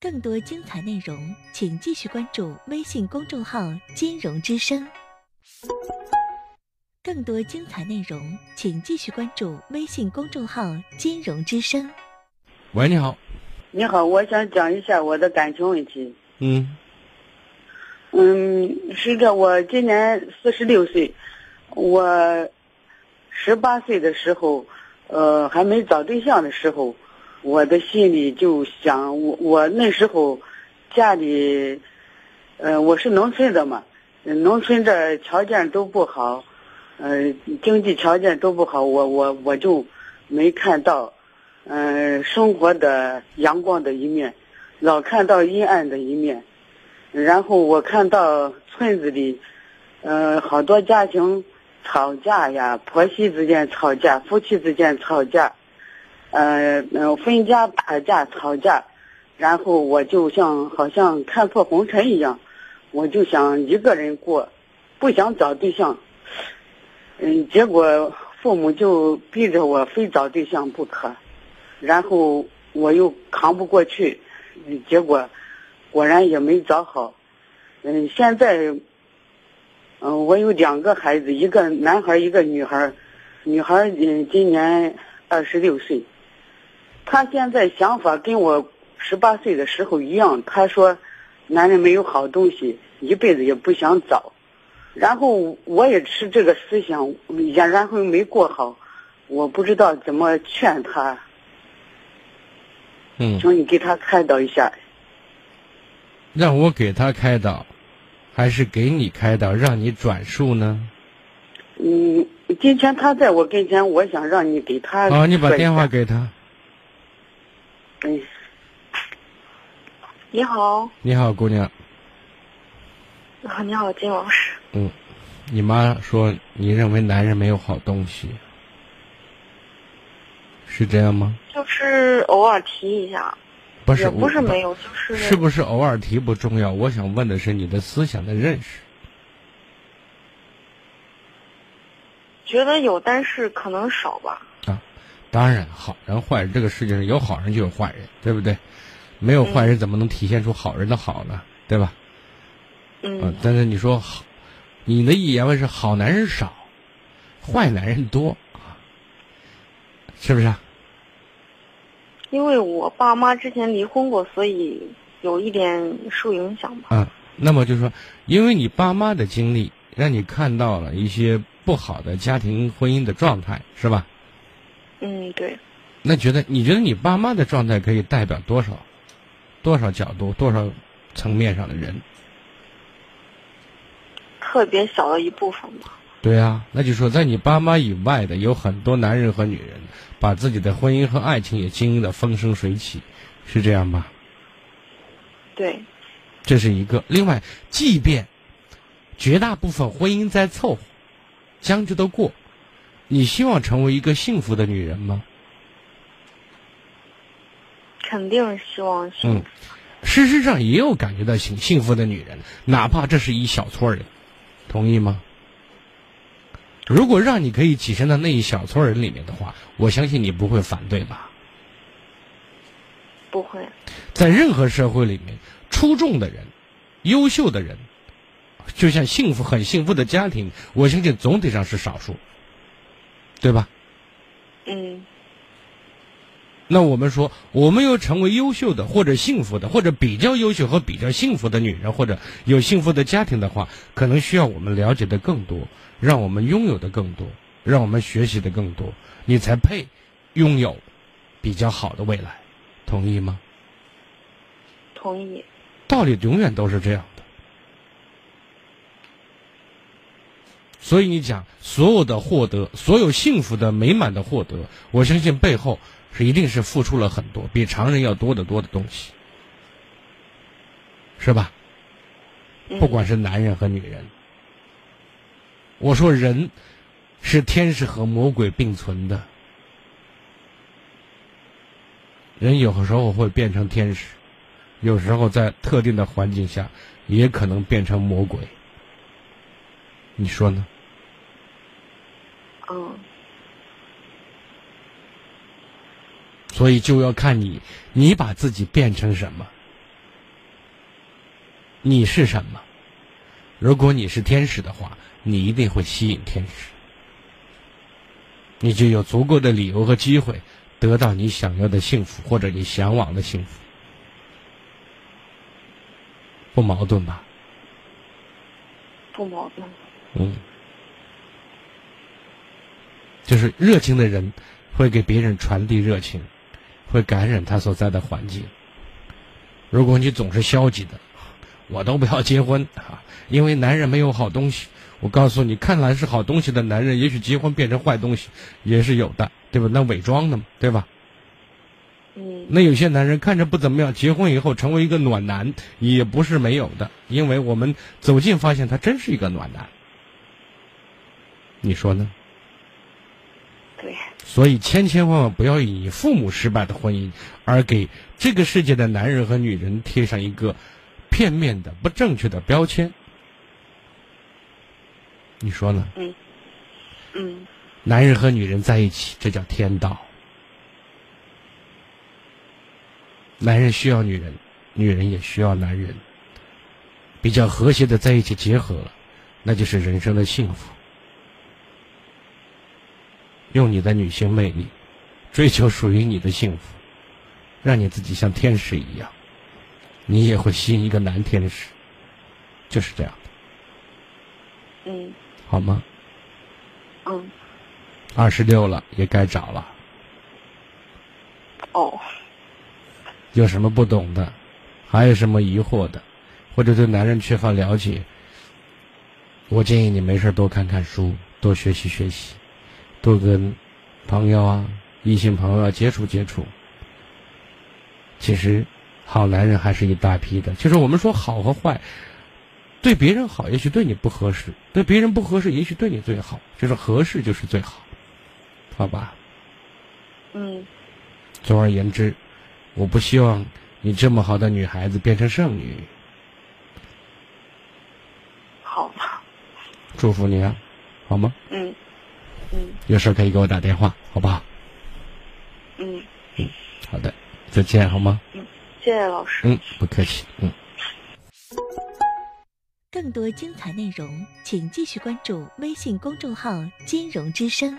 更多精彩内容，请继续关注微信公众号“金融之声”。更多精彩内容，请继续关注微信公众号“金融之声”。喂，你好。你好，我想讲一下我的感情问题。嗯嗯，是这，我今年四十六岁，我十八岁的时候，呃，还没找对象的时候，我的心里就想，我我那时候家里，呃，我是农村的嘛，农村这条件都不好，呃，经济条件都不好，我我我就没看到，嗯、生活的阳光的一面，老看到阴暗的一面。然后我看到村子里，呃，好多家庭吵架呀，婆媳之间吵架，夫妻之间吵架，呃，分家打架吵架，然后我就像好像看破红尘一样，我就想一个人过，不想找对象。嗯，结果父母就逼着我非找对象不可，然后我又扛不过去，嗯结果。果然也没找好，嗯，现在，嗯，我有两个孩子，一个男孩，一个女孩，女孩嗯今年二十六岁，她现在想法跟我十八岁的时候一样，他说，男人没有好东西，一辈子也不想找，然后我也持这个思想，也然后没过好，我不知道怎么劝他，嗯，请你给他开导一下。让我给他开导，还是给你开导，让你转述呢？嗯，今天他在我跟前，我想让你给他啊，你把电话给他。嗯，你好，你好，姑娘。啊，你好，金老师。嗯，你妈说你认为男人没有好东西，是这样吗？就是偶尔提一下，不是，不是没有，就是是不是偶尔提不重要？我想问的是你的思想的认识。觉得有，但是可能少吧。当然，好人坏人，这个世界上有好人就有坏人，对不对？没有坏人怎么能体现出好人的好呢？对吧？嗯，啊，但是你说好，你的意言为是好男人少，坏男人多，是不是啊？因为我爸妈之前离婚过，所以有一点受影响吧。嗯，那么就是说，因为你爸妈的经历，让你看到了一些不好的家庭婚姻的状态，是吧？嗯，对，那觉得你觉得你爸妈的状态可以代表多少，多少角度，多少层面上的人？特别小的一部分吧。对啊，那就说在你爸妈以外的有很多男人和女人，把自己的婚姻和爱情也经营的风生水起，是这样吧？对，这是一个。另外，即便绝大部分婚姻在凑合，将就的过，你希望成为一个幸福的女人吗？肯定希望是嗯，事实上也有感觉到幸幸福的女人，哪怕这是一小撮人，同意吗？如果让你可以跻身到那一小撮人里面的话，我相信你不会反对吧？不会。在任何社会里面，出众的人、优秀的人，就像幸福很幸福的家庭，我相信总体上是少数，对吧？嗯，那我们说，我们要成为优秀的，或者幸福的，或者比较优秀和比较幸福的女人，或者有幸福的家庭的话，可能需要我们了解的更多，让我们拥有的更多，让我们学习的更多，你才配拥有比较好的未来，同意吗？同意。道理永远都是这样所以你讲所有的获得，所有幸福的美满的获得，我相信背后是一定是付出了很多，比常人要多得多的东西，是吧？嗯不管是男人和女人，我说人是天使和魔鬼并存的，人有时候会变成天使，有时候在特定的环境下也可能变成魔鬼。你说呢？嗯，所以就要看你，你把自己变成什么，你是什么。如果你是天使的话，你一定会吸引天使，你就有足够的理由和机会得到你想要的幸福或者你向往的幸福，不矛盾吧？不矛盾。嗯，就是热情的人会给别人传递热情，会感染他所在的环境。如果你总是消极的，我都不要结婚啊，因为男人没有好东西。我告诉你，看来是好东西的男人，也许结婚变成坏东西也是有的，对吧？那伪装的嘛，对吧？嗯那有些男人看着不怎么样，结婚以后成为一个暖男，也不是没有的，因为我们走近发现他真是一个暖男。你说呢？对，所以千千万万不要以父母失败的婚姻而给这个世界的男人和女人贴上一个片面的不正确的标签。你说呢？嗯男人和女人在一起，这叫天道。男人需要女人，女人也需要男人，比较和谐的在一起结合了，那就是人生的幸福。用你的女性魅力，追求属于你的幸福，让你自己像天使一样，你也会吸引一个男天使，就是这样的，嗯好吗？嗯二十六了，也该找了。哦有什么不懂的，还有什么疑惑的，或者对男人缺乏了解，我建议你没事多看看书，多学习学习，多跟朋友啊、异性朋友啊接触接触。其实，好男人还是一大批的。就是我们说好和坏，对别人好，也许对你不合适；对别人不合适，也许对你最好。就是合适就是最好，好吧？嗯总而言之，我不希望你这么好的女孩子变成剩女。好吧祝福你啊，好吗？嗯嗯有事可以给我打电话，好不好？嗯，好的，再见，好吗？嗯谢谢老师。嗯，不客气，嗯。更多精彩内容，请继续关注微信公众号“金融之声”。